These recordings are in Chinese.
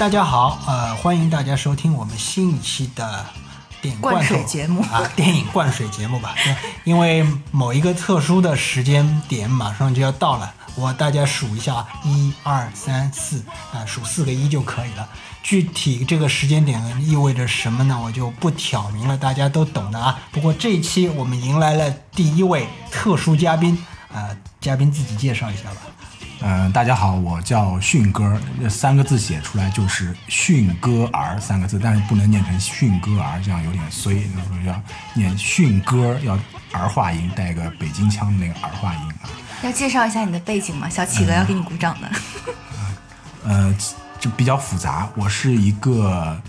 呃，大家好，呃，欢迎大家收听我们新一期的电影灌水节目啊，电影灌水节目吧。对，因为某一个特殊的时间点马上就要到了，我大家数一下啊，一二三四啊，数四个一就可以了。具体这个时间点意味着什么呢？我就不挑明了，大家都懂的啊。不过这一期我们迎来了第一位特殊嘉宾，啊、嘉宾自己介绍一下吧。嗯、大家好，我叫迅哥，这三个字写出来就是迅哥儿三个字，但是不能念成迅哥儿，这样有点衰，所以要念迅哥，要儿化音，带个北京腔的那个儿化音啊。要介绍一下你的背景吗？小企鹅要给你鼓掌的。呃，这比较复杂，我是一个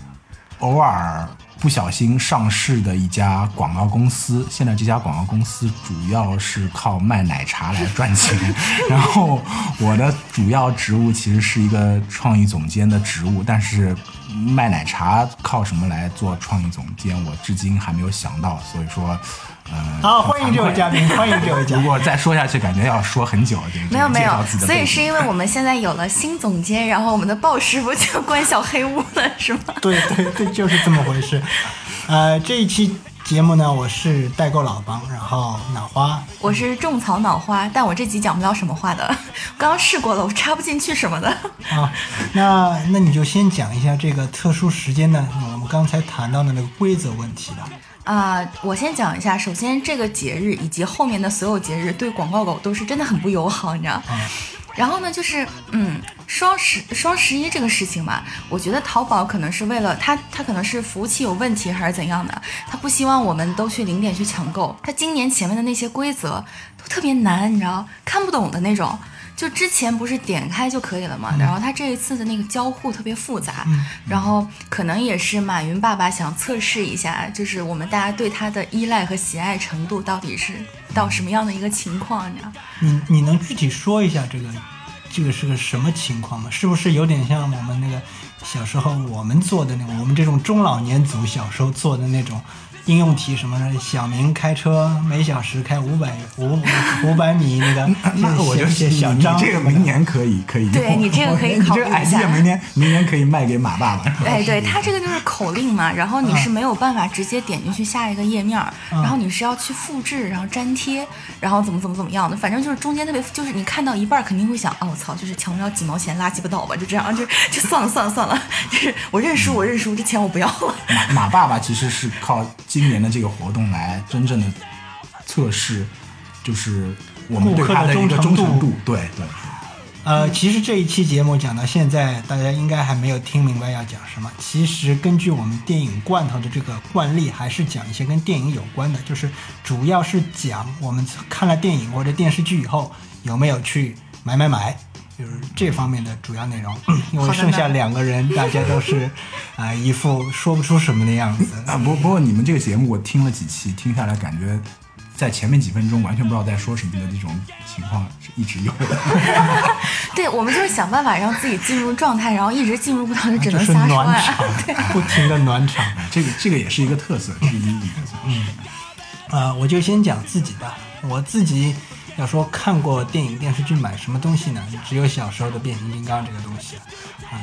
偶尔不小心上市的一家广告公司，现在这家广告公司主要是靠卖奶茶来赚钱，然后我的主要职务其实是一个创意总监的职务，但是卖奶茶靠什么来做创意总监，我至今还没有想到，所以说。嗯，好，很欢迎这位嘉宾，欢迎这位嘉宾。如果再说下去，感觉要说很久。这个没有没有所以是因为我们现在有了新总监，然后我们的鲍师傅就关小黑屋了，是吗？对对对，就是这么回事。呃，这一期节目呢，我是代购老帮，然后脑花，我是种草脑花，但我这集讲不了什么话的，刚刚试过了，我插不进去什么的。啊，那那你就先讲一下这个特殊时间呢，我们刚才谈到的那个规则问题吧。啊、我先讲一下，首先这个节日以及后面的所有节日对广告狗都是真的很不友好，你知道。然后呢，就是嗯，双十双十一这个事情嘛，我觉得淘宝可能是为了它，它可能是服务器有问题还是怎样的，它不希望我们都去零点去抢购。它今年前面的那些规则都特别难，你知道，看不懂的那种。就之前不是点开就可以了嘛，然后它这一次的那个交互特别复杂，然后可能也是马云爸爸想测试一下，就是我们大家对它的依赖和喜爱程度到底是到什么样的一个情况，你知道？你你能具体说一下这个这个是个什么情况吗？是不是有点像我们那个小时候我们做的那种，我们这种中老年组小时候做的那种应用题，什么小明开车每小时开五百五五百米 那个，那我就写小张这个明年可以可以，对你这个可以 你这个考虑一下。明年明年可以卖给马爸爸。哎，对，他这个就是口令嘛，然后你是没有办法直接点进去下一个页面，然后你是要去复制，然后粘贴，然后怎么怎么怎么样的，反正就是中间特别，就是你看到一半肯定会想，哦，我操，就是抢不了几毛钱，拉鸡巴倒吧，就这样，就就算了算了算了，就是我认输我认输，这钱我不要了。马马爸爸其实是靠今年的这个活动来真正的测试，就是我们对他的一个忠诚度。对对，呃，其实这一期节目讲到现在，大家应该还没有听明白要讲什么。其实根据我们电影罐头的这个惯例，还是讲一些跟电影有关的，就是主要是讲我们看了电影或者电视剧以后有没有去买买买，就是这方面的主要内容。因为剩下两个人，大家都是 啊、一副说不出什么的样子。啊，不不过你们这个节目我听了几期，听下来感觉在前面几分钟完全不知道在说什么的这种情况是一直有的。对，我们就是想办法让自己进入状态，然后一直进入不到就只能瞎说暖呀。场，不停的暖场。这个这个也是一个特色，是一个特色。嗯，啊，我就先讲自己吧。我自己要说看过电影、电视剧买什么东西呢？只有小时候的变形金刚这个东西啊。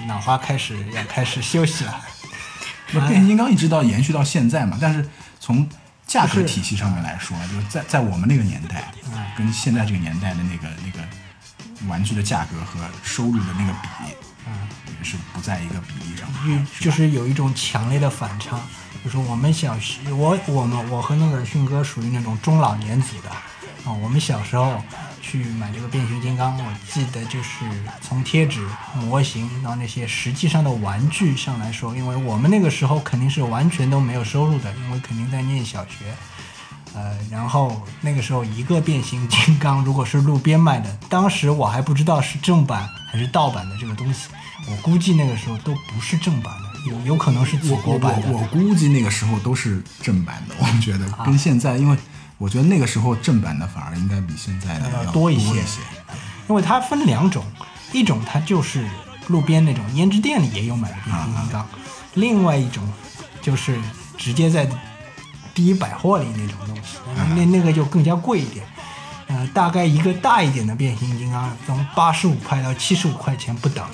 脑花开始要开始休息了。那变形金刚一直到延续到现在嘛，但是从价格体系上面来说，就是在在我们那个年代，跟现在这个年代的那个那个玩具的价格和收入的那个比例，嗯，也是不在一个比例上面。就就是有一种强烈的反差，就是我们小时我我们我和那个迅哥属于那种中老年组的啊，我们小时候去买这个变形金刚，我记得就是从贴纸、模型到那些实际上的玩具上来说，因为我们那个时候肯定是完全都没有收入的，因为肯定在念小学。呃，然后那个时候一个变形金刚如果是路边卖的，当时我还不知道是正版还是盗版的这个东西，我估计那个时候都不是正版的，有有可能是祖国版的。我我估计那个时候都是正版的，我觉得跟现在，因为我觉得那个时候正版的反而应该比现在的要要多一些一些。因为它分两种，一种它就是路边那种胭脂店里也有买的变形金刚，另外一种就是直接在第一百货里那种东西，那那个就更加贵一点。呃，大概一个大一点的变形金刚从八十五块到七十五块钱不等。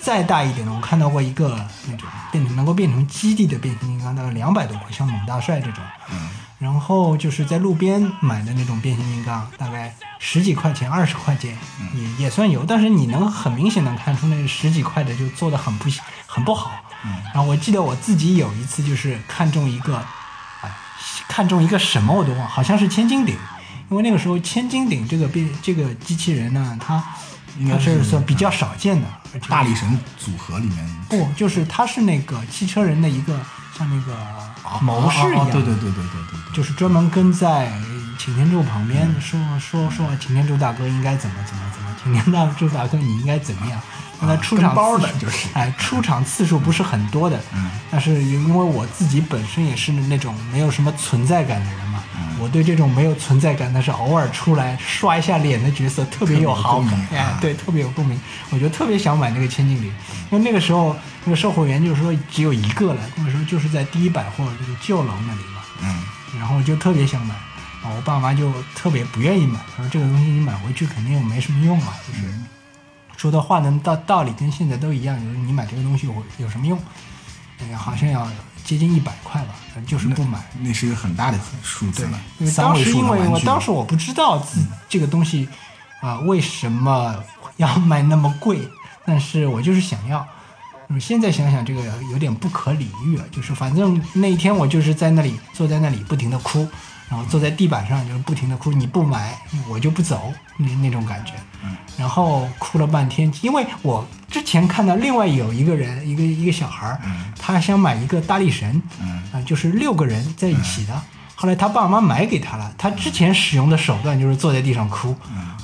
再大一点的，我看到过一个那种变成能够变成基地的变形金刚，大概两百多块，像猛大帅这种。嗯，然后就是在路边买的那种变形金刚，大概十几块钱、二十块钱，也也算有。但是你能很明显能看出，那十几块的就做的很不很不好。嗯然后我记得我自己有一次就是看中一个，哎，看中一个什么我都忘，好像是千斤顶，因为那个时候千斤顶这个变这个机器人呢，它它应该是是算比较少见的，大力神组合里面不就是它是那个汽车人的一个像那个谋士一样，哦对对对对对对对，就是专门跟在擎天柱旁边说说说擎天柱大哥应该怎么怎么怎么，擎天大柱大哥你应该怎么样。那出场包的就是。哎，出场次数不是很多的，嗯。但是因为我自己本身也是那种没有什么存在感的人嘛，嗯我对这种没有存在感但是偶尔出来刷一下脸的角色特别有好感。哎对，特别有共鸣，我就特别想买那个千斤顶，因为那个时候那个售货员就是说只有一个了，那个时候就是在第一百货这个旧楼那里嘛，嗯。然后就特别想买，啊，我爸妈就特别不愿意买，他说这个东西你买回去肯定又没什么用啊，就是。说的话呢道道理跟现在都一样，就是你买这个东西有有什么用？好像要接近一百块吧，反正就是不买。那是一个很大的数字对了，，因为当时因为。我当时我不知道自这个东西啊、为什么要 卖那么贵，但是我就是想要。嗯，现在想想这个有点不可理喻了，就是反正那一天我就是在那里坐在那里不停的哭，然后坐在地板上就是不停的哭，你不买我就不走那那种感觉。嗯，然后哭了半天，因为我之前看到另外有一个人，一个一个小孩儿，嗯他想买一个大力神，嗯啊、就是六个人在一起的。后来他爸妈买给他了，他之前使用的手段就是坐在地上哭。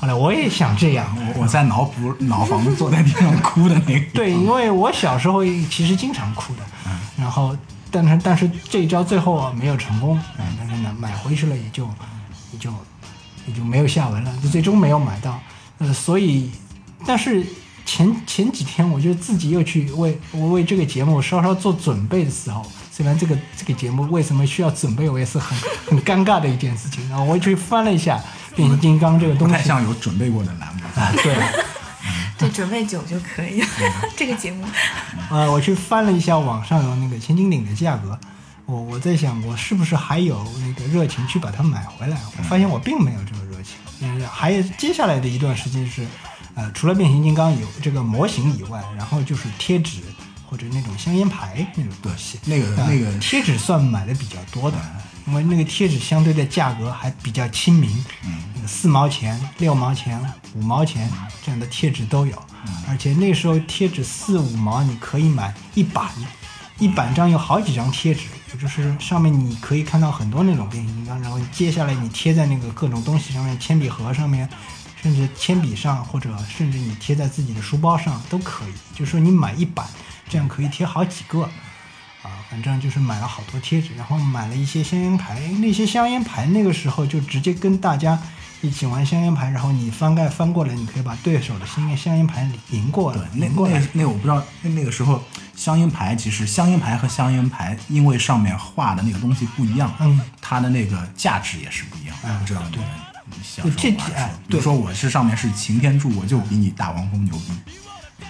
后来我也想这样，我我在脑补脑房坐在地上哭的那个。对，因为我小时候其实经常哭的，然后但是但是这一招最后啊没有成功，嗯，但是呢买回去了也就也就也就没有下文了，就最终没有买到，呃，所以但是前前几天我就自己又去为我为这个节目稍稍做准备的时候，虽然这个这个节目为什么需要准备，我也是很 很尴尬的一件事情，然后我去翻了一下变形金刚这个东西不太，像有准备过的栏目。啊，对。对，准备酒就可以了。这个节目，呃，我去翻了一下网上有那个千斤顶的价格，我我在想我是不是还有那个热情去把它买回来？我发现我并没有这个热情。嗯，还有接下来的一段时间是，呃，除了变形金刚有这个模型以外，然后就是贴纸或者那种香烟牌那种东西。那个呃那个贴纸算买的比较多的，因为那个贴纸相对的价格还比较亲民，那个四毛钱、六毛钱、五毛钱这样的贴纸都有，而且那时候贴纸四五毛你可以买一板，一板张有好几张贴纸，也就是上面你可以看到很多那种变形金刚，然后接下来你贴在那个各种东西上面，铅笔盒上面。甚至铅笔上，或者甚至你贴在自己的书包上都可以。就是说你买一板，这样可以贴好几个。啊，反正就是买了好多贴纸，然后买了一些香烟牌。那些香烟牌那个时候就直接跟大家一起玩香烟牌，然后你翻盖翻过来，你可以把对手的香烟香烟牌赢过来，那过来那。那我不知道，那那个时候香烟牌其实香烟牌和香烟牌，因为上面画的那个东西不一样，嗯，它的那个价值也是不一样。嗯不知道你们小时候这玩的时哎候，比如说我是上面是擎天柱，我就比你大黄蜂牛逼，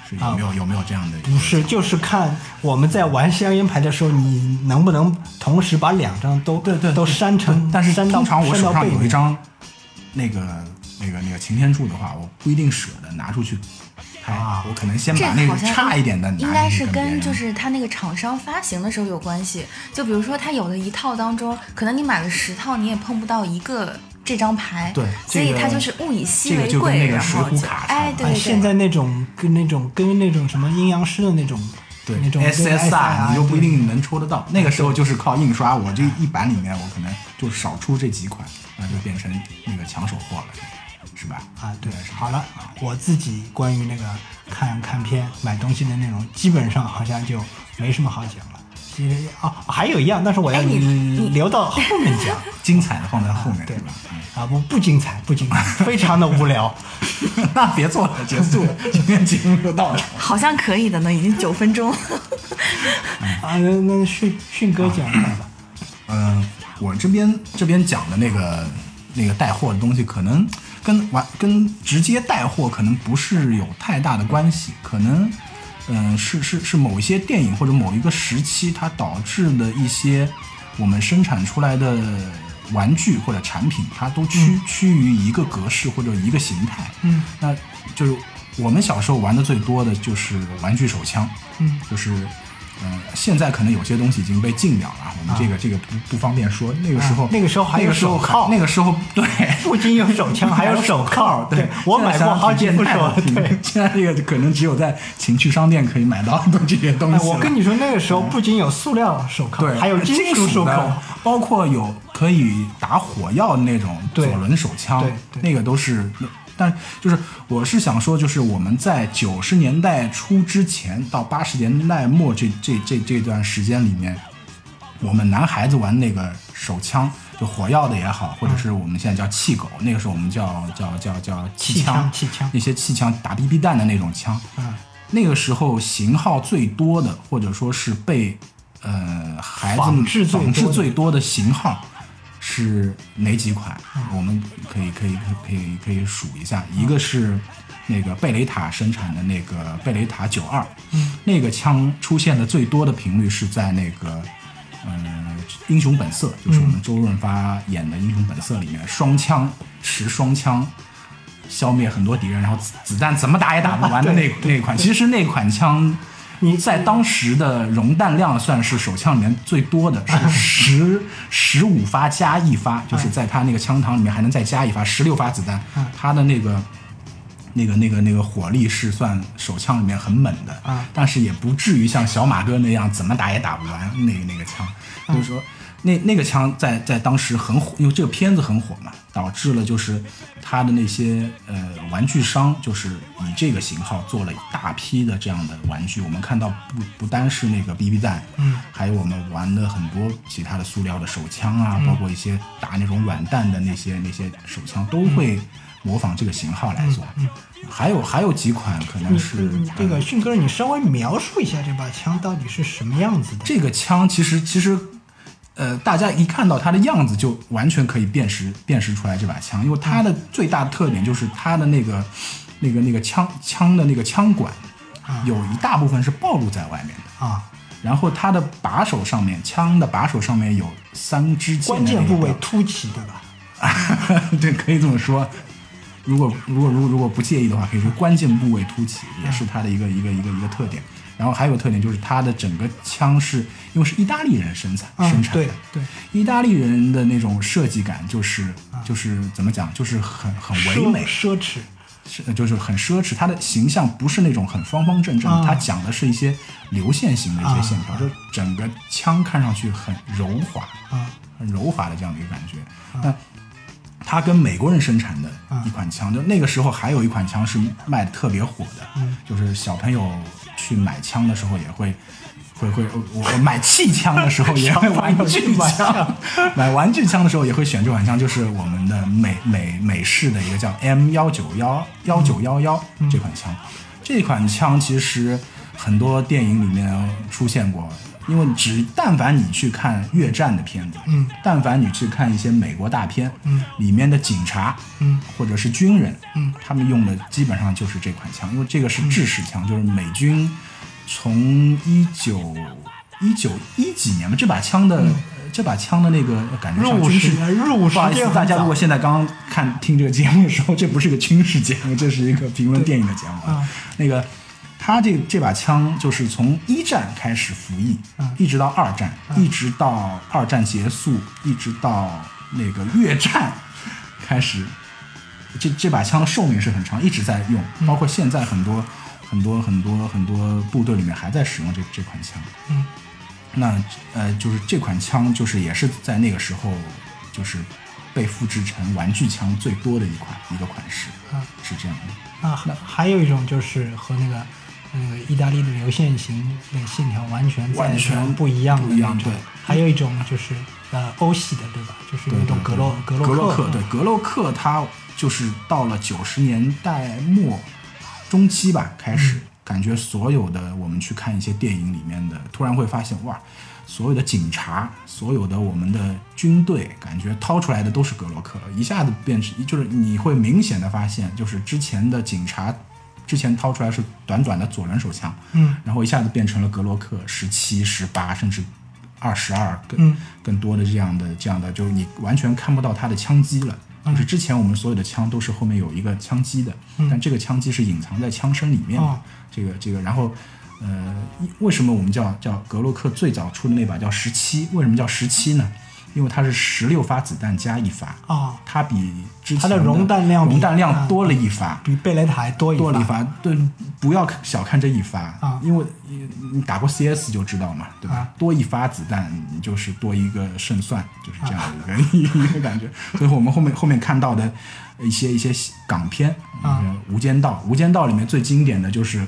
是有没有有没有这样的？不是，就是看我们在玩香烟牌的时候，你能不能同时把两张都对对都删成，但是通常我手上。有一张那个那个那个擎天柱的话，我不一定舍得拿出去拍，啊我可能先这把那个好像差一点的拿应该是跟就是它那个厂商发行的时候有关系。就比如说，它有的一套当中，可能你买了十套，你也碰不到一个这张牌。对这个所以它就是物以稀这个为贵，就跟那个然后就水浒卡差哎，对对对。啊现在那种跟那种跟那种什么阴阳师的那种对那种 SSR 你又不一定能抽得到，那个时候就是靠印刷，我这一版里面我可能就少出这几款，那就变成那个抢手货了，是吧？啊，对，好了，我自己关于那个看看片、买东西的内容，基本上好像就没什么好讲了。其实啊，还有一样，但是我要哎你你留到后面讲。精彩的放在后面，对吧？啊，不不精彩，不精彩，非常的无聊。那别做了，结束了，今天节目就到这儿。好像可以的呢，已经九分钟。啊，那那迅迅哥讲一下吧。嗯，我这边这边讲的那个那个带货的东西，可能跟完跟直接带货可能不是有太大的关系，可能嗯、是是是某一些电影或者某一个时期它导致的一些我们生产出来的玩具或者产品，它都趋、趋于一个格式或者一个形态。嗯，那就是我们小时候玩的最多的就是玩具手枪。嗯，就是，呃，现在可能有些东西已经被禁掉了，我们这个、这个不不方便说。那个时候，啊那个时候还有手铐那个时候对，不仅有手枪，还有 手铐。对我买过好几副手。对，现在这个可能只有在情趣商店可以买到的这些东哎西了。我跟你说，那个时候不仅有塑料手铐，对，还有金属手铐。，包括有可以打火药的那种左轮手枪，对对那个都是。但就是我是想说，就是我们在九十年代初之前到八十年代末这这这这段时间里面，我们男孩子玩那个手枪，就火药的也好，或者是我们现在叫气狗，那个时候我们叫叫叫叫气枪枪气枪。那些气枪打 BB 弹的那种枪，嗯。那个时候型号最多的，或者说是被呃孩子仿制最多的型号是哪几款？嗯我们可以可以可以可以数一下，一个是那个贝雷塔生产的那个贝雷塔九二，嗯，那个枪出现的最多的频率是在那个。呃，英雄本色就是我们周润发演的《英雄本色》里面，双枪持双枪消灭很多敌人，然后子子弹怎么打也打不完的那 那款。其实那款枪，你在当时的容弹量算是手枪里面最多的，是十十五发加一发，就是在他那个枪膛里面还能再加一发，十六发子弹，他的那个。那个、那个、那个火力是算手枪里面很猛的，啊但是也不至于像小马哥那样怎么打也打不完那个那个枪，就是说那那个枪在在当时很火，因为这个片子很火嘛，导致了就是他的那些呃玩具商就是以这个型号做了一大批的这样的玩具。我们看到不不单是那个 BB 弹，嗯，还有我们玩的很多其他的塑料的手枪啊，包括一些打那种软弹的那些那些手枪都会模仿这个型号来做。还有还有几款可能是你这个迅哥，你稍微描述一下这把枪到底是什么样子的？这个枪其实其实，呃，大家一看到它的样子就完全可以辨识辨识出来这把枪，因为它的最大的特点就是它的那个那个那个枪枪的那个枪管有一大部分是暴露在外面的，啊，然后它的把手上面枪的把手上面有三支箭关键部位凸起，对吧？对，可以这么说。如果如果如果如果不介意的话，可以说关键部位凸起也是它的一个一个一个一个特点。然后还有特点就是它的整个枪是因为是意大利人生产嗯生产的，对对意大利人的那种设计感就是就是怎么讲，就是很很唯美，奢奢侈，是就是很奢侈。它的形象不是那种很方方正正它讲的是一些流线型的一些线条，啊就整个枪看上去很柔滑，啊很柔滑的这样的一个感觉。那它跟美国人生产的一款枪，就那个时候还有一款枪是卖的特别火的，就是小朋友去买枪的时候也会。会会，我我买气枪的时候也会 玩具枪，买玩具枪的时候也会选这款枪，就是我们的美美美式的一个叫 M 幺九幺幺九幺幺这款枪。这款枪其实很多电影里面出现过，因为只但凡你去看越战的片子，嗯，但凡你去看一些美国大片，嗯，里面的警察，嗯，或者是军人，嗯，他们用的基本上就是这款枪，因为这个是制式枪，就是美军从一九一九一几年吧，这把枪的、呃这把枪的那个感觉像入伍军事时入伍时不好意思，间大家如果现在刚刚看听这个节目的时候，这不是个军事节目，这是一个评论电影的节目。啊。那个他这这把枪就是从一战开始服役，嗯。一直到二战，一直到二战结束，一直到那个越战开始，这这把枪的寿命是很长，一直在用，嗯。包括现在很多很多很多很多部队里面还在使用这这款枪。嗯，那呃，就是这款枪，就是也是在那个时候，就是被复制成玩具枪最多的一款一个款式，啊是这样的。啊，还还有一种就是和那个那个意大利的流线型的线条完全完全不一样的样那种对还有一种就是呃欧系的，对吧？就是有一种格洛格洛克格洛克，对格洛克，它就是到了九十年代末中期吧，开始、感觉所有的我们去看一些电影里面的，突然会发现哇，所有的警察，所有的我们的军队，感觉掏出来的都是格洛克，一下子变成就是你会明显的发现，就是之前的警察之前掏出来是短短的左轮手枪，嗯，然后一下子变成了格洛克十七、十八，甚至二十二更、嗯。更多的这样的这样的，就是你完全看不到它的枪击了。就是之前我们所有的枪都是后面有一个枪机的，但这个枪机是隐藏在枪身里面的。哦这个这个，然后呃，为什么我们叫叫格洛克最早出的那把叫十七？为什么叫十七呢？因为它是十六发子弹加一发，啊，它比之前它的容弹量比容弹量啊多了一发，比贝雷塔还多一发。多了一发。对，不要小看这一发，啊因为你你打过 CS 就知道嘛，对吧？啊多一发子弹你就是多一个胜算，就是这样啊的一个、一个感觉。所以我们后面后面看到的一些一些港片，无间道》，《无间道》里面最经典的就是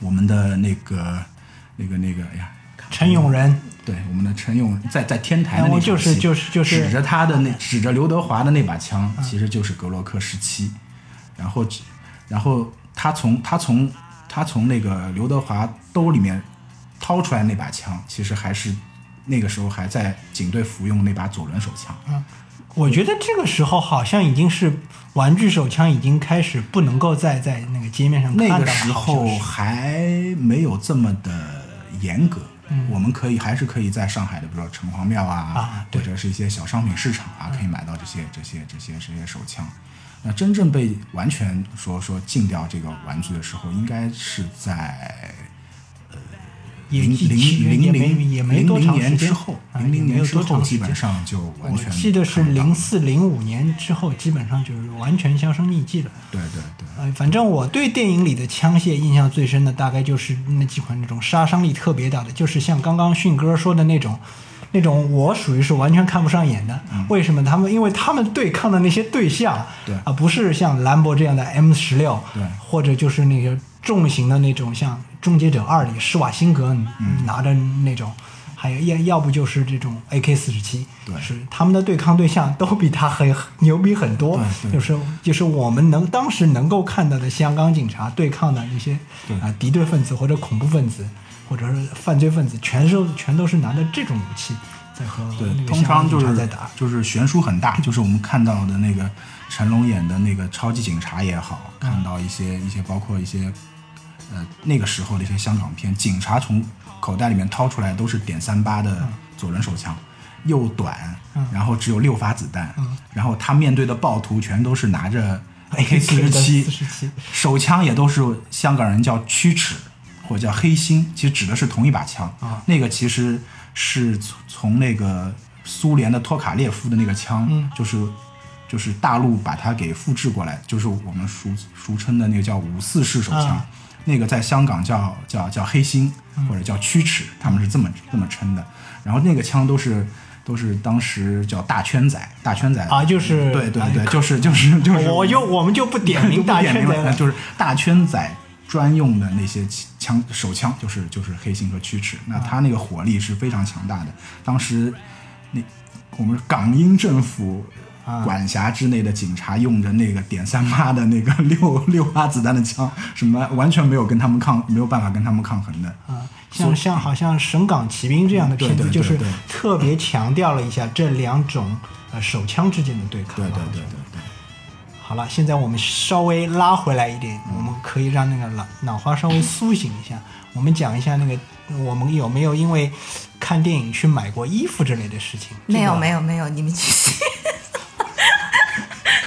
我们的那个那个那个，哎呀。陈永仁对，我们的陈勇在在天台的然后那场戏就是就是就是指着他的那指着刘德华的那把枪，其实就是格洛克十七，然后然后他从他从他从那个刘德华兜里面掏出来那把枪，其实还是那个时候还在警队服用那把左轮手枪。我觉得这个时候好像已经是玩具手枪已经开始不能够再在那个街面上看到。那个时候还没有这么的严格，我们可以还是可以在上海的，比如说城隍庙啊，啊或者是一些小商品市场啊，可以买到这些这些这些这些手枪。那真正被完全说说禁掉这个玩具的时候，应该是在也零零零零也没多长时间年之后，啊零零年之后基本上就完全我记得是零四零五年之后，基本上就是完全销声匿迹了。对对对，呃，反正我对电影里的枪械印象最深的，大概就是那几款那种杀伤力特别大的，就是像刚刚迅哥说的那种，那种我属于是完全看不上眼的。为什么？他们因为他们对抗的那些对象，对啊、不是像兰博这样的 M 十六，对或者就是那个重型的那种，像《终结者二》里施瓦辛格嗯拿着那种。还有要要不就是这种 AK 四十七，对是他们的对抗对象都比他很牛逼很多，就是就是我们能当时能够看到的香港警察对抗的那些对啊敌对分子或者恐怖分子或者是犯罪分子，全是全都是拿着这种武器在和对那，个通常就是。就是悬殊很大，就是我们看到的那个成龙演的那个超级警察也好，嗯看到一些一些包括一些呃那个时候的一些香港片，警察从口袋里面掏出来都是点三八的左轮手枪，又短，嗯然后只有六发子弹，嗯然后他面对的暴徒全都是拿着 AK 四十七手枪也都是香港人叫曲尺或者叫黑心，其实指的是同一把枪。啊那个其实是从从那个苏联的托卡列夫的那个枪，嗯就是就是大陆把它给复制过来，就是我们俗俗称的那个叫五四式手枪。啊那个在香港叫叫叫黑心或者叫曲尺，他们是这么这么称的。然后那个枪都是都是当时叫大圈仔，大圈仔啊就是对对对，哎就是就是就是我就我们就不点名 大圈仔了，就是大圈仔专用的那些枪手枪，就是就是黑心和曲尺。那它那个火力是非常强大的。当时那我们港英政府啊管辖之内的警察用着那个点三八的那个 六六发子弹的枪，什么完全没有跟他们抗，没有办法跟他们抗衡的。啊，像像好像《神港奇兵》这样的片子，对对对就是特别强调了一下这两种呃手枪之间的对抗。对对啊对对对。好了，现在我们稍微拉回来一点，我们可以让那个脑脑花稍微苏醒一下。我们讲一下那个，我们有没有因为看电影去买过衣服之类的事情？没有没有没有，你们继续。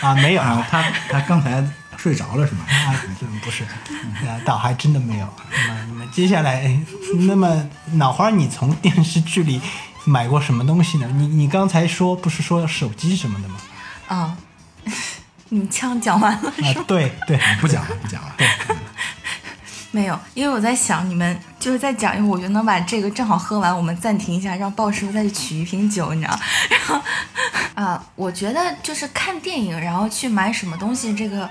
啊，没有啊，他他刚才睡着了是吗？啊，嗯不是，啊，倒还真的没有。那么，那么接下来，那么脑花，你从电视剧里买过什么东西呢？你你刚才说不是说手机什么的吗？啊，你们枪讲完了啊是吧？，对对，不讲了，不讲了。对 没有，因为我在想你们就是再讲一会儿，我就能把这个正好喝完，我们暂停一下，让鲍师傅再去取一瓶酒，你知道？然后啊，我觉得就是看电影，然后去买什么东西，这个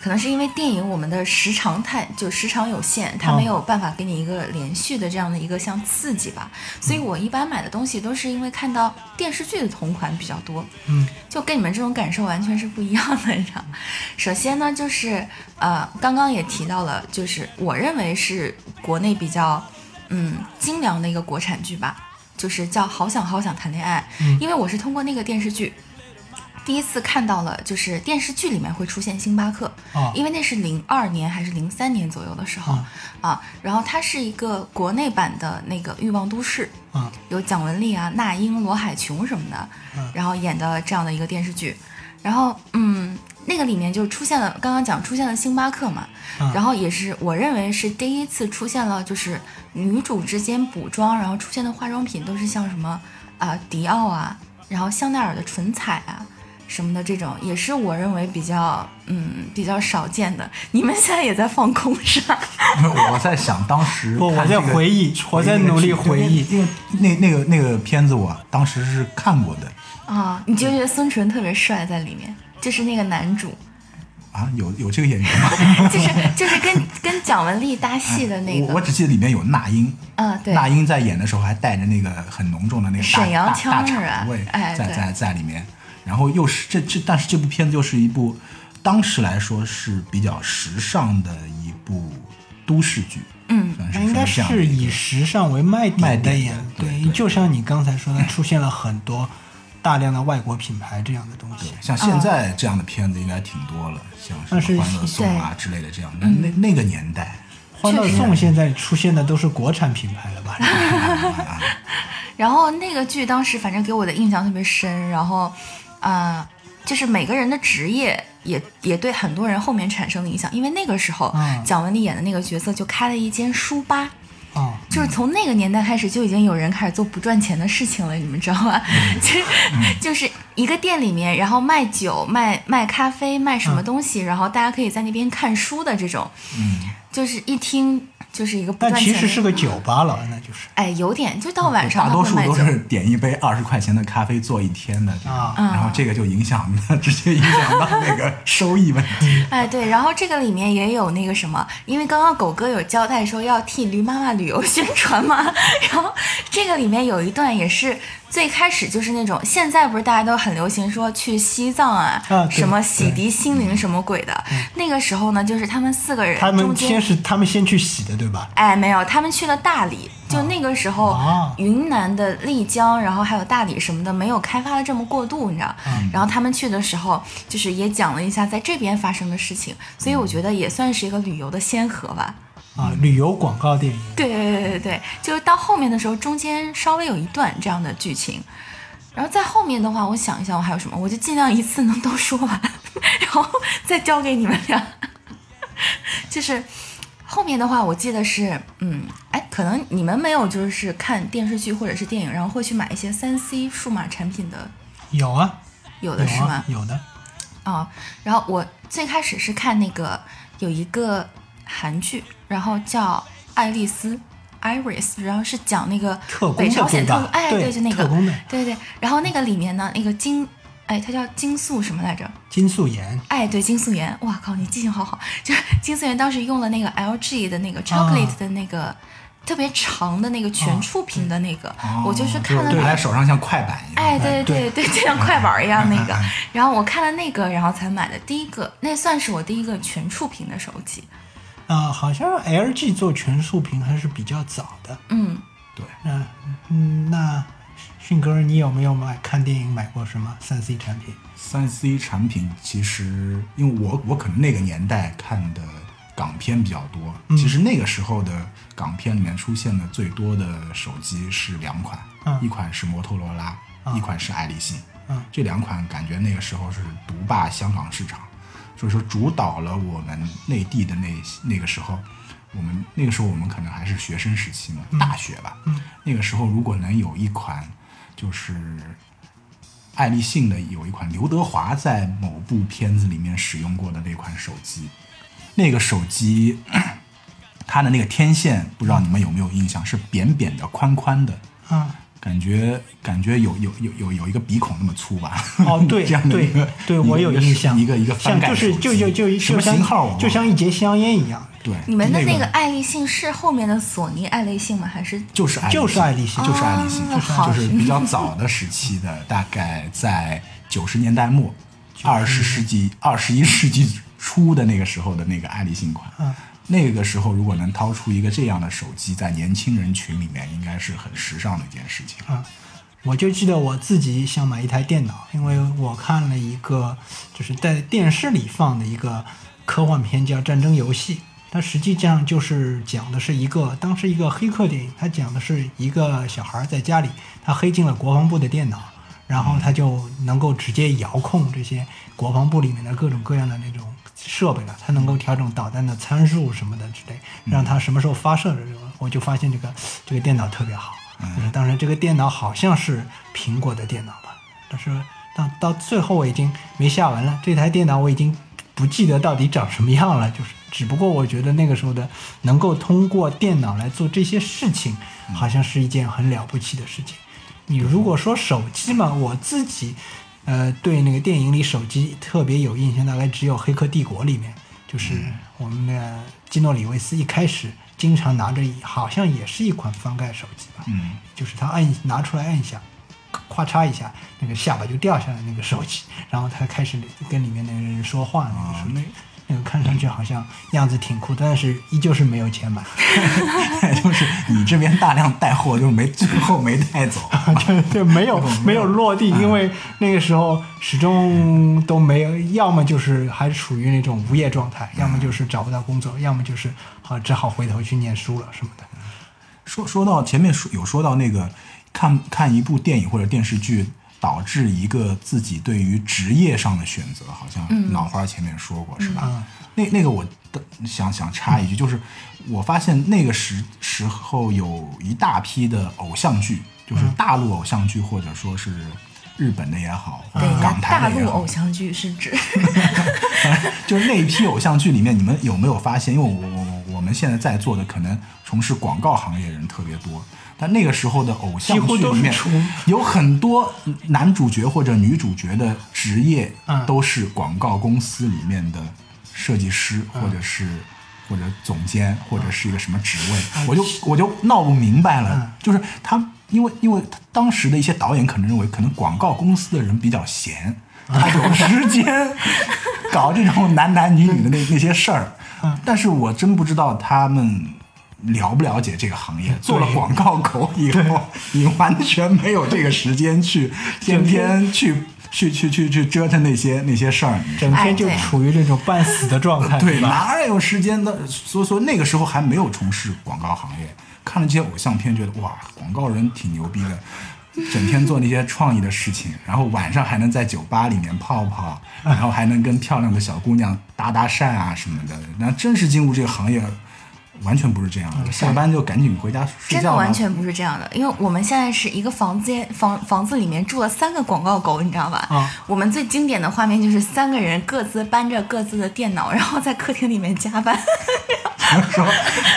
可能是因为电影我们的时长太就时长有限，它哦没有办法给你一个连续的这样的一个像刺激吧，所以我一般买的东西都是因为看到电视剧的同款比较多，嗯就跟你们这种感受完全是不一样的，你知道？首先呢，就是呃，刚刚也提到了，就是我认为是国内比较嗯精良的一个国产剧吧，就是叫《好想好想谈恋爱》，嗯因为我是通过那个电视剧。第一次看到了，就是电视剧里面会出现星巴克，哦因为那是零二年还是零三年左右的时候、嗯啊。然后它是一个国内版的那个《欲望都市》，啊有蒋雯丽啊、那英、罗海琼什么的，嗯然后演的这样的一个电视剧。然后，嗯，那个里面就出现了，刚刚讲出现了星巴克嘛，嗯然后也是我认为是第一次出现了，就是女主之间补妆，然后出现的化妆品都是像什么啊、迪奥啊，然后香奈儿的唇彩啊什么的这种，也是我认为比较嗯比较少见的。你们现在也在放空是吧？我 我在想当时不，我在回忆，我在努力回忆。因为那那个那个片子我当时是看过的啊，你就觉得孙淳特别帅在里面，就是那个男主。啊，有有这个演员吗？就是就是跟跟蒋雯丽搭戏的那个，我我只记得里面有那英，嗯，对，那英在演的时候还带着那个很浓重的那个沈阳腔对在在在里面，然后又是这这，但是这部片子又是一部当时来说是比较时尚的一部都市剧，嗯算是应该是以时尚为卖卖点的点的演，对对就像你刚才说的，出现了很多大量的外国品牌这样的东西。像现在这样的片子应该挺多了，像是什么《欢乐颂》啊之类的这样的，那那个年代，欢乐颂现在出现的都是国产品牌了吧？然后那个剧当时反正给我的印象特别深，然后，呃，就是每个人的职业也也对很多人后面产生了影响，因为那个时候、嗯。蒋雯丽演的那个角色就开了一间书吧。哦，就是从那个年代开始，就已经有人开始做不赚钱的事情了，你们知道吗？就是 就是一个店里面，然后卖酒、卖卖咖啡、卖什么东西，然后大家可以在那边看书的这种，嗯，就是一听就是一个不但赚钱的。其实是个酒吧了，那就是哎，有点，就到晚上他大多数。都是点一杯二十块钱的咖啡做一天的然后这个就影响直接影响到那个收益问题。哎，对，然后这个里面也有那个什么，因为刚刚狗哥有交代说要替驴妈妈旅游宣传嘛，然后这个里面有一段也是最开始就是那种，现在不是大家都很流行说去西藏啊，啊什么洗涤心灵什么鬼的，那个时候呢，就是他们四个人他们先是他们先去洗的，对吧？哎，没有，他们去了大理，就那个时候，啊云南的丽江，然后还有大理什么的，没有开发的这么过度，你知道。嗯然后他们去的时候，就是也讲了一下在这边发生的事情，所以我觉得也算是一个旅游的先河吧。啊，旅游广告电影。对对对对对，就是到后面的时候，中间稍微有一段这样的剧情。然后在后面的话，我想一下我还有什么，我就尽量一次能都说完，然后再交给你们俩。就是后面的话，我记得是，嗯，哎，可能你们没有就是看电视剧或者是电影，然后会去买一些三 C 数码产品的，有啊，有的是吗有啊？，有的。啊、然后我最开始是看那个有一个韩剧，然后叫《爱丽丝》（Iris），然后是讲那个北朝鲜特工，哎，对就那个，对对。然后那个里面呢，那个金，哎，它叫金素什么来着？金素妍哎，对，金素妍，哇靠，你记性好好！就是金素妍当时用了那个 LG 的那个 chocolate 的那个、特别长的那个全触屏的那个，我就是看了拿那个在手上像快板一样。哎，对对对，就像快板一样 那个。然后我看了那个，然后才买的第一个，那算是我第一个全触屏的手机。啊，好像 LG 做全触屏还是比较早的。嗯，对，那嗯，那迅哥，你有没有买看电影买过什么三 C 产品？三 C 产品其实，因为我我可能那个年代看的港片比较多，嗯其实那个时候的港片里面出现的最多的手机是两款，嗯一款是摩托罗拉，嗯一款是爱立信。嗯这两款感觉那个时候是独霸香港市场，所以说主导了我们内地的那那个时候。我们那个时候我们可能还是学生时期嘛，大学吧。那个时候如果能有一款，就是爱立信的有一款刘德华在某部片子里面使用过的那款手机，那个手机 它的那个天线不知道你们有没有印象，是扁扁的、宽宽的，啊，感觉感觉有有有有有一个鼻孔那么粗吧？哦，对这样的对一个对，一个我有印象，一个一个翻像就是盖手机就就就什么就像型号就像一节香烟一样，对你们的那那个爱立信是后面的索尼爱立信吗？还是就是爱就是爱立信就是爱立信，就是比较早的时期的，大概在九十年代末，二十世纪二十一世纪初的那个时候的那个爱立信款。那个时候如果能掏出一个这样的手机，在年轻人群里面应该是很时尚的一件事情。啊。我就记得我自己想买一台电脑，因为我看了一个就是在电视里放的一个科幻片叫《战争游戏》，它实际上就是讲的是一个当时一个黑客电影，它讲的是一个小孩在家里他黑进了国防部的电脑，然后他就能够直接遥控这些国防部里面的各种各样的那种设备了，它能够调整导弹的参数什么的之类，让它什么时候发射的时候，我就发现这个这个电脑特别好。就是当时这个电脑好像是苹果的电脑吧，但是到到最后我已经没下文了。这台电脑我已经不记得到底长什么样了，就是只不过我觉得那个时候的能够通过电脑来做这些事情，好像是一件很了不起的事情。你如果说手机嘛，我自己呃对那个电影里手机特别有印象，大概只有《黑客帝国》里面，就是我们的基诺里维斯一开始。经常拿着，好像也是一款翻盖手机吧，嗯，就是他按拿出来按一下，咔嚓一下，那个下巴就掉下来那个手机，然后他开始跟里面的人说话，啊，那那个看上去好像样子挺酷，但是依旧是没有钱买，就是你这边大量带货就没最后没带走，对对，没有没有落地，因为那个时候始终都没有，要么就是还处于那种无业状态，要么就是找不到工作，要么就是好只好回头去念书了什么的。说说到前面说有说到那个看看一部电影或者电视剧。导致一个自己对于职业上的选择，好像脑花前面说过是吧？那那个我想想插一句，就是我发现那个时时候有一大批的偶像剧，就是大陆偶像剧或者说是日本的也好，港台的也好。大陆偶像剧是指 就是那一批偶像剧里面，你们有没有发现？因为我我我们现在在座的可能从事广告行业人特别多。但那个时候的偶像剧里面，有很多男主角或者女主角的职业都是广告公司里面的设计师，或者是或者总监，或者是一个什么职位，我就我就闹不明白了。就是他，因为因为当时的一些导演可能认为，可能广告公司的人比较闲，他有时间搞这种男男女女的那 那些事儿。但是我真不知道他们。了不了解这个行业？做了广告狗以后，你完全没有这个时间去天天去去去去去折腾那些那些事儿，整天就处于这种半死的状态。对，哪有时间的？所以说那个时候还没有从事广告行业，看了这些偶像片，觉得哇，广告人挺牛逼的，整天做那些创意的事情，然后晚上还能在酒吧里面泡泡，然后还能跟漂亮的小姑娘搭搭讪啊什么的。那真是进入这个行业。完全不是这样的，下班就赶紧回家睡觉。真的完全不是这样的，因为我们现在是一个房间房房子里面住了三个广告狗，你知道吧？啊。我们最经典的画面就是三个人各自搬着各自的电脑，然后在客厅里面加班。说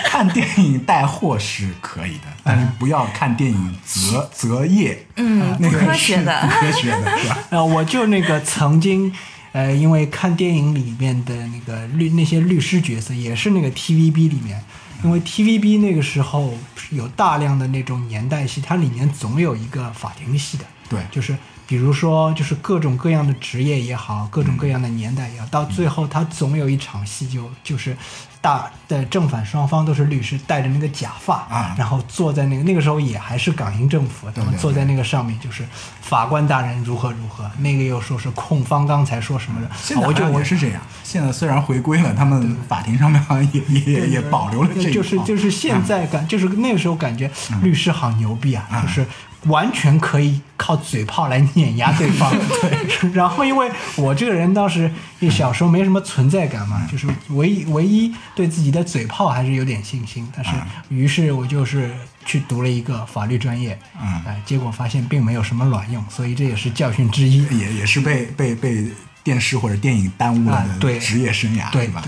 看电影带货是可以的，但是不要看电影择择业。嗯，不科学的，不科学的是吧？啊，我就那个曾经。呃，因为看电影里面的那个律那些律师角色，也是那个 TVB 里面，因为 TVB 那个时候有大量的那种年代戏，它里面总有一个法庭戏的，对，就是比如说就是各种各样的职业也好，各种各样的年代也好，到最后他总有一场戏就就是。大的正反双方都是律师，戴着那个假发啊，然后坐在那个那个时候也还是港英政府，他们坐在那个上面，就是法官大人如何如何，那个又说是控方刚才说什么的，现在我觉得也是这样。现在虽然回归了，他们法庭上面好像也也也保留了这个，就是就是现在感，就是那个时候感觉律师好牛逼啊，就是。完全可以靠嘴炮来碾压对方，对。然后因为我这个人当时小时候没什么存在感嘛，就是唯一唯一对自己的嘴炮还是有点信心。但是于是我就是去读了一个法律专业，哎，结果发现并没有什么卵用，所以这也是教训之一，也也是被被被电视或者电影耽误了的职业生涯，对吧？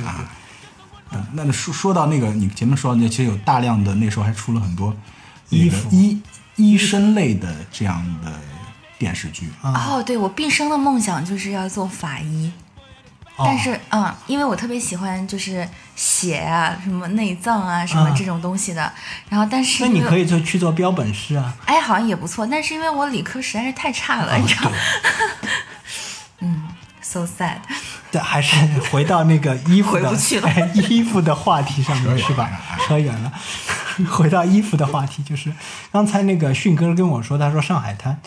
啊，那说说到那个你前面说的那，其实有大量的那时候还出了很多衣服衣。医生类的这样的电视剧哦，对我毕生的梦想就是要做法医，但是嗯，因为我特别喜欢就是血啊、什么内脏啊、什么这种东西的，然后但是那你可以做去做标本师啊，哎，好像也不错，但是因为我理科实在是太差了，你知道吗？嗯，so sad。对，还是回到那个衣服的回不去了 衣服的话题上面是吧？扯远了。回到衣服的话题，就是刚才那个迅哥跟我说，他说上海滩，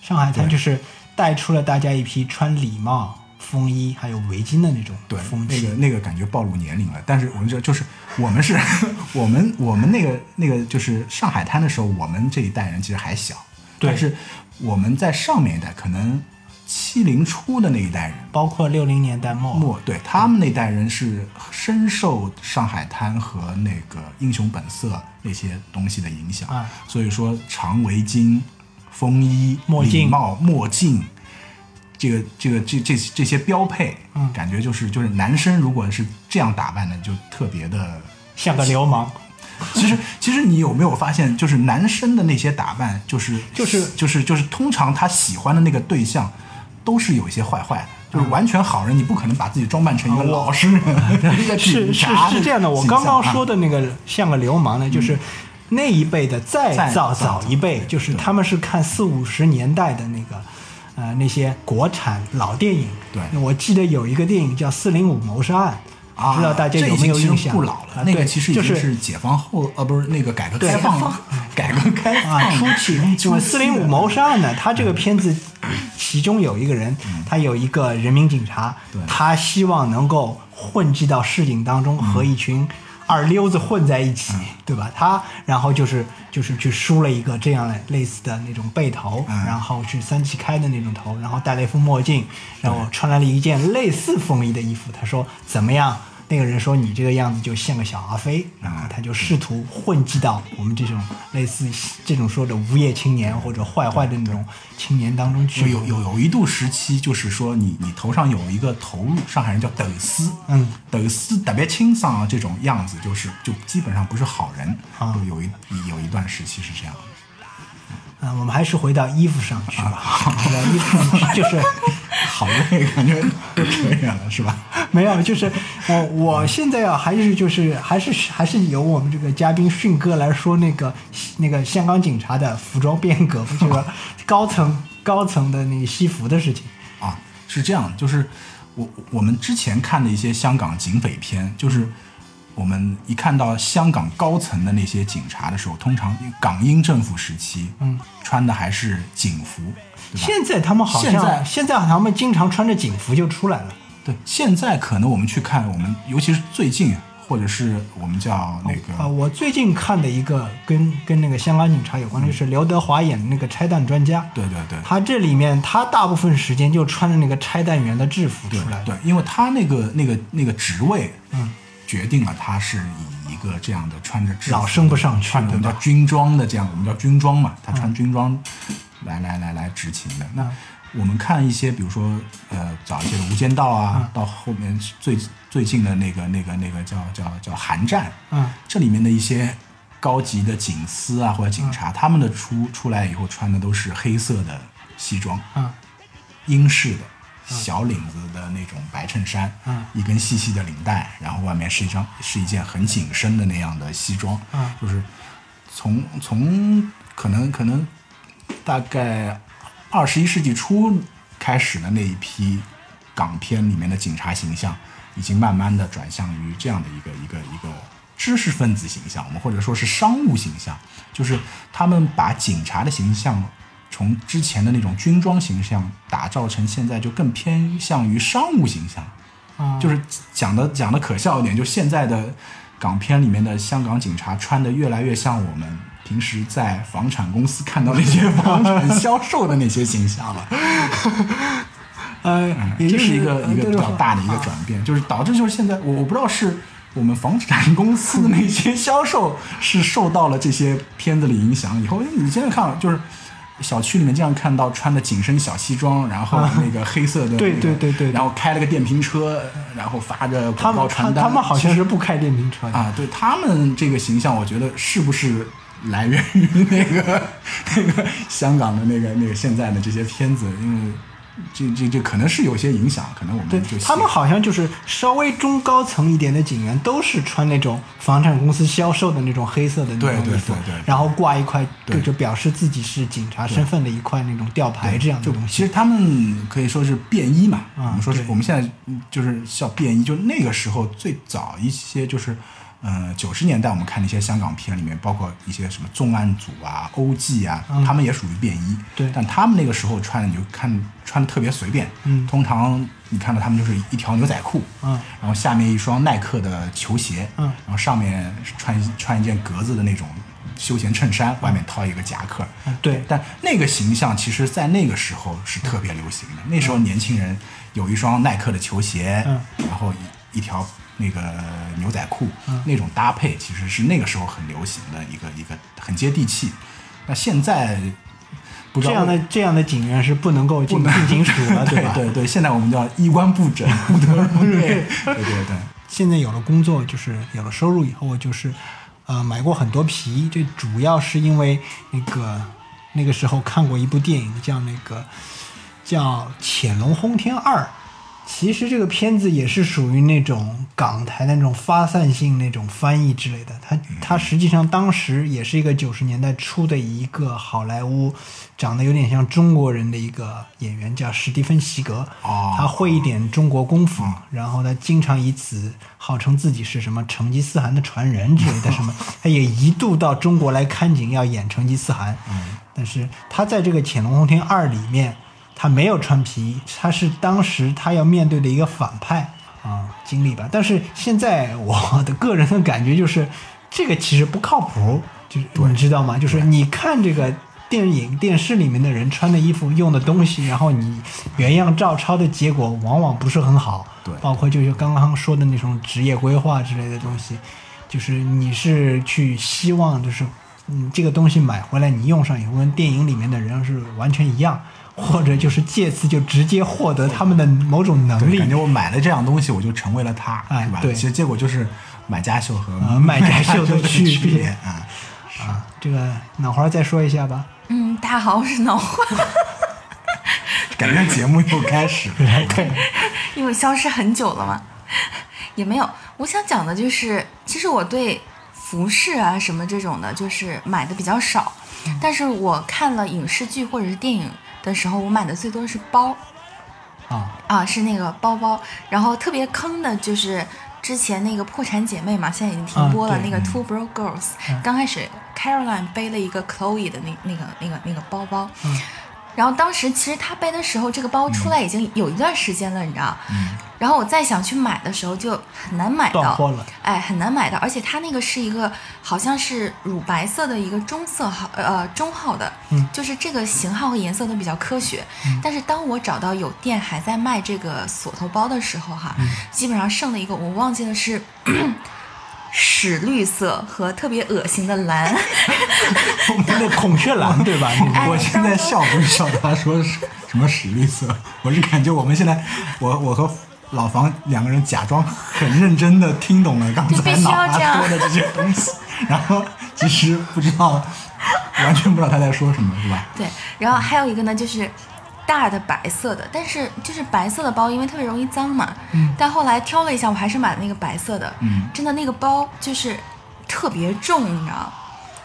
上海滩就是带出了大家一批穿礼帽、风衣还有围巾的那种对，风气。那个那个感觉暴露年龄了。但是我们这就是 我们是，我们我们那个那个就是上海滩的时候，我们这一代人其实还小，对但是我们在上面一代，可能七零初的那一代人，包括六零年代末，末对他们那代人是深受上海滩和那个英雄本色那些东西的影响，啊。所以说长围巾、风衣、墨镜。礼帽、墨镜，这个这个这这这些标配，嗯。感觉就是就是男生如果是这样打扮的，就特别的。像个流氓。其实其实你有没有发现，就是男生的那些打扮，就是就是。就是就是通常他喜欢的那个对象，都是有一些坏坏的。就是完全好人，你不可能把自己装扮成一个老实人，是是是这样的，我刚刚说的的那个像个流氓呢，就是那一辈的再再早早早一辈，就是他们是看四五十年代的那个。呃，那些国产老电影，对我记得有一个电影叫《四零五谋杀案》，啊，不知道大家有没有印象？不老了，那个其实已经就是是解放后，呃，不是那个改革开放，改革开放啊，初期，就是四零五谋杀案呢，他这个片子其中有一个人，他有一个人民警察，他希望能够混迹到市井当中，和一群二溜子混在一起，对吧？他然后就是就是去梳了一个这样的类似的那种背头，嗯然后是三七开的那种头，然后戴了一副墨镜，然后穿来了一件类似风衣的衣服。他说怎么样？那个人说你这个样子就像个小阿飞，然后他就试图混迹到我们这种类似这种说的无业青年或者坏坏的那种青年当中去。有有有一度时期，就是说你你头上有一个头颅，上海人叫斗丝，嗯，斗丝特别清爽啊，这种样子就是就基本上不是好人，啊就有一有一段时期是这样的。啊，我们还是回到衣服上去吧。回到衣服上去就是 好累，感觉都扯远了，是吧？没有，就是我我现在啊，还是就是还是还是由我们这个嘉宾迅哥来说那个那个香港警察的服装变革，这个 高层高层的那个西服的事情。啊，是这样，就是我我们之前看的一些香港警匪片，就是我们一看到香港高层的那些警察的时候，通常港英政府时期，嗯，穿的还是警服，对吧？现在他们好像现在现在他们经常穿着警服就出来了。对，现在可能我们去看，我们尤其是最近，或者是我们叫那个啊，我最近看的一个跟跟那个香港警察有关的，就是刘德华演的那个拆弹专家。对对对他这里面他大部分时间就穿着那个拆弹员的制服对出来的。对，因为他那个那个那个职位，嗯，决定了他是以一个这样的穿着制服老升不上去我们叫军装的这样，我们叫军装嘛，他穿军装来来来来执勤的。那我们看一些，比如说呃早一些的《无间道》啊，到后面最最近的那个那个那个叫叫叫《寒战》，嗯，这里面的一些高级的警司啊或者警察，他们的出出来以后穿的都是黑色的西装，嗯。英式的小领子的那种白衬衫，嗯。一根细细的领带，然后外面是一张是一件很紧身的那样的西装，嗯。就是从从可能可能大概二十一世纪初开始的那一批港片里面的警察形象，已经慢慢的转向于这样的一个一个一个知识分子形象，我们或者说是商务形象，就是他们把警察的形象从之前的那种军装形象打造成现在就更偏向于商务形象，嗯就是讲的讲的可笑一点，就现在的港片里面的香港警察穿的越来越像我们平时在房产公司看到那些房产销售的那些形象了。呃，也嗯这是一个一个比较大的一个转变，就是导致就是现在我我不知道是我们房产公司的那些销售是受到了这些片子的影响，以后你现在看就是。小区里面经常看到穿的紧身小西装，然后那个黑色的、那个，对对对对然后开了个电瓶车，然后发着他们他广告传单。他们好像是不开电瓶车的。啊，对他们这个形象，我觉得是不是来源于那个 那个香港的那个那个现在的这些片子？因为这这这可能是有些影响，可能我们对就他们好像就是稍微中高层一点的警员，都是穿那种房产公司销售的那种黑色的那种衣服对对对，然后挂一块对就表示自己是警察身份的一块那种吊牌这样的东西。其实他们可以说是便衣嘛，啊我们说是我们现在嗯就是叫便衣，就那个时候最早一些就是呃，九十年代我们看那些香港片里面，包括一些什么重案组啊、欧记啊，他们也属于便衣。对但他们那个时候穿，你就看穿的特别随便。嗯通常你看到他们就是一条牛仔裤，嗯然后下面一双耐克的球鞋，嗯然后上面穿一穿一件格子的那种休闲衬衫，外面套一个夹克。嗯对但那个形象其实，在那个时候是特别流行的。那时候年轻人有一双耐克的球鞋，嗯然后一一条那个牛仔裤，嗯那种搭配其实是那个时候很流行的一个一个很接地气。那现在不知道这样的这样的警员是不能够进警署了，对吧？对对对，现在我们叫衣冠不整，不得入内。对对对，现在有了工作，就是有了收入以后，就是呃买过很多皮，这主要是因为那个那个时候看过一部电影，叫那个叫《潜龙轰天二》。其实这个片子也是属于那种港台的那种发散性那种翻译之类的，它它实际上当时也是一个九十年代初的一个好莱坞长得有点像中国人的一个演员，叫史蒂芬·席格。哦他会一点中国功夫，然后他经常以此号称自己是什么成吉思汗的传人之类的什么，他也一度到中国来看景，要演成吉思汗。但是他在这个《潜龙轰天二》里面，他没有穿皮衣，他是当时他要面对的一个反派啊经历吧。但是现在我的个人的感觉就是，这个其实不靠谱，就是你知道吗？就是你看这个。电影、电视里面的人穿的衣服、用的东西，然后你原样照抄的结果，往往不是很好。对包括就是刚刚说的那种职业规划之类的东西，就是你是去希望就是，嗯，这个东西买回来你用上以后跟电影里面的人是完全一样，或者就是借此就直接获得他们的某种能，力。感觉我买了这样东西，我就成为了他，是吧？哎对其实结果就是买家秀和啊卖家秀的的区别别啊。啊，这个脑花再说一下吧。嗯，大家好，我是脑花，感觉节目又开始了。对，因为消失很久了嘛，也没有。我想讲的就是，其实我对服饰啊什么这种的，就是买的比较少，但是我看了影视剧或者是电影的时候，我买的最多是包啊，啊，是那个包包，然后特别坑的就是。之前那个破产姐妹嘛，现在已经停播了。啊那个 Two Broke Girls，、刚开始 Caroline 背了一个 Chloe 的那那个那个那个包包，嗯然后当时其实他背的时候，这个包出来已经有一段时间了，你知道。嗯然后我再想去买的时候就很难买到，断货了哎，很难买到，而且它那个是一个好像是乳白色的一个中色号，呃中号的，嗯就是这个型号和颜色都比较科学。但是当我找到有店还在卖这个锁头包的时候，哈，嗯基本上剩了一个，我忘记了是。屎绿色和特别恶心的蓝，我们的孔雀蓝对吧？我现在笑不是笑他说是什么屎绿色，我是感觉我们现在，我我和老房两个人假装很认真的听懂了刚才脑要这样花说的这些东西，然后其实不知道，完全不知道他在说什么，是吧？对，然后还有一个呢，就是大的白色的，但是就是白色的包，因为特别容易脏嘛。嗯。但后来挑了一下，我还是买了那个白色的。嗯。真的那个包就是特别重，你知道。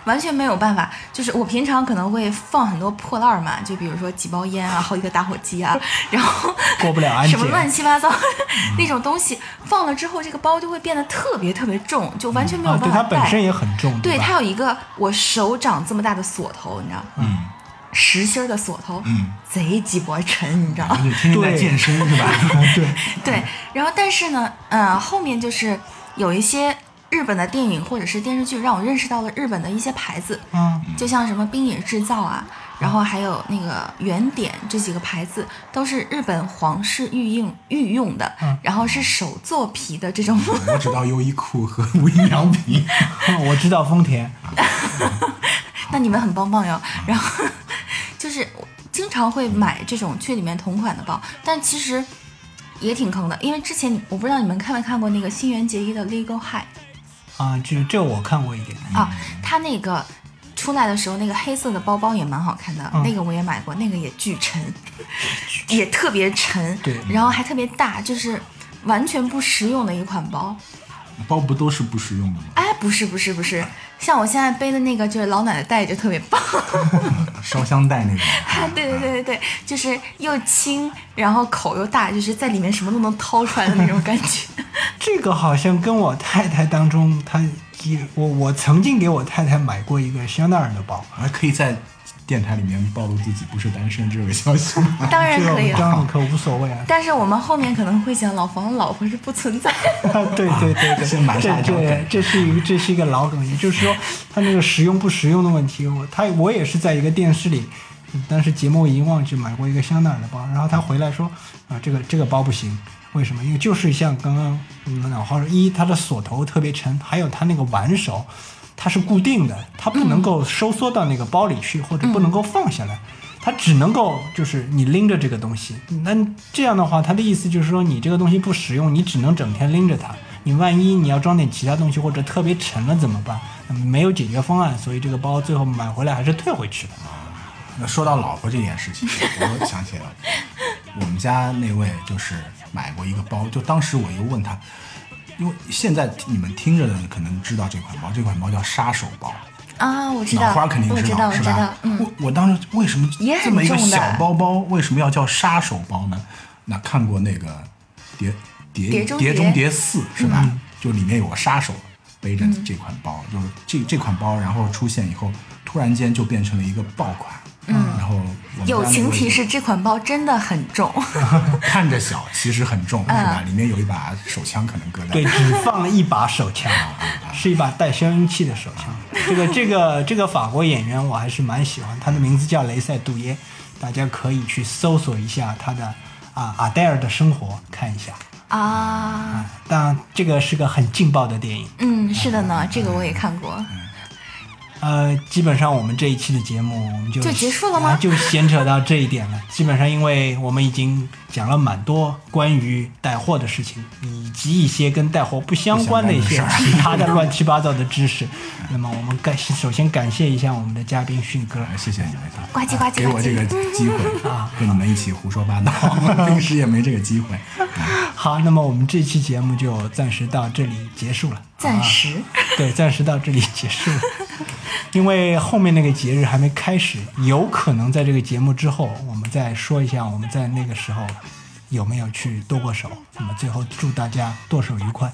完全没有办法，就是我平常可能会放很多破烂儿嘛，就比如说几包烟啊，好几个打火机啊，然后过不了安检什么乱七八糟 那种东西放了之后，这个包就会变得特别特别重，就完全没有办法带。它本身也很重，对，吧它有一个我手掌这么大的锁头，你知道，嗯，实心儿的锁头，嗯，贼鸡巴沉，你知道而且天天在对健身是吧？对，对，然后但是呢，呃，后面就是有一些日本的电影或者是电视剧，让我认识到了日本的一些牌子，嗯，就像什么冰野制造啊，然后还有那个原点这几个牌子，都是日本皇室御用御用的，嗯然后是手做皮的这种。我只知道优衣库和无印良品。我知道丰田，那你们很棒棒哟。然后就是我经常会买这种剧里面同款的包，但其实也挺坑的，因为之前我不知道你们看没看过那个新垣结衣的《Legal High》啊，这这我看过一点，啊，他那个。出来的时候，那个黑色的包包也蛮好看的，嗯那个我也买过，那个也巨沉，也特别沉，对然后还特别大，就是完全不实用的一款包。包不都是不实用的吗？哎，不是不是不是，像我现在背的那个就是老奶奶袋就特别棒，烧香袋那种。对对对对对，就是又轻，然后口又大，就是在里面什么都能掏出来的那种感觉。这个好像跟我太太当中，她我我曾经给我太太买过一个香奈儿的包，还可以在电台里面暴露自己不是单身这个消息吗？当然可以这样了。可无所谓啊。但是我们后面可能会讲老房老婆是不存在。对对对对，先埋下这是一个这是一个老梗，也就是说，它那个实用不实用的问题，我他我也是在一个电视里，但是节目已经忘记买过一个香奈儿的包，然后他回来说啊，这个这个包不行，为什么？因为就是像刚刚嗯老话说，一它的锁头特别沉，还有它那个挽手。它是固定的，它不能够收缩到那个包里去，或者不能够放下来，它只能够就是你拎着这个东西。那这样的话，它的意思就是说，你这个东西不实用，你只能整天拎着它。你万一你要装点其他东西或者特别沉了怎么办？没有解决方案，所以这个包最后买回来还是退回去的。那说到老婆这件事情，我想起了我们家那位就是买过一个包，就当时我又问他，因为现在你们听着的可能知道这款包，这款包叫杀手包，啊，我知道，脑花肯定我知道，是吧我我当时为什么这么一个小包包，为什么要叫杀手包呢？那看过那个碟碟碟中谍谍四是吧？就里面有个杀手背着这款包，就是这这款包，然后出现以后，突然间就变成了一个爆款。嗯，然后友情提示：这款包真的很重。看着小，其实很重，是吧？嗯里面有一把手枪，可能搁在对，只放了一把手枪，是一把带消音器的手枪。这个这个这个法国演员我还是蛮喜欢，他的名字叫雷塞杜耶，大家可以去搜索一下他的啊阿黛尔的生活看一下。啊，当然，这个是个很劲爆的电影。嗯，是的呢，这个我也看过。呃，基本上我们这一期的节目我们就就结束了吗啊就闲扯到这一点了。基本上，因为我们已经讲了蛮多关于带货的事情，以及一些跟带货不相关的一些 其他的乱七八糟的知识。那么，我们感首先感谢一下我们的嘉宾迅哥。谢谢你们，呱唧呱唧呱唧给我这个机会 啊，跟你们一起胡说八道，平时也没这个机会。好，那么我们这期节目就暂时到这里结束了。暂时，对，暂时到这里结束了，因为后面那个节日还没开始，有可能在这个节目之后，我们再说一下我们在那个时候有没有去剁过手。那么最后祝大家剁手愉快。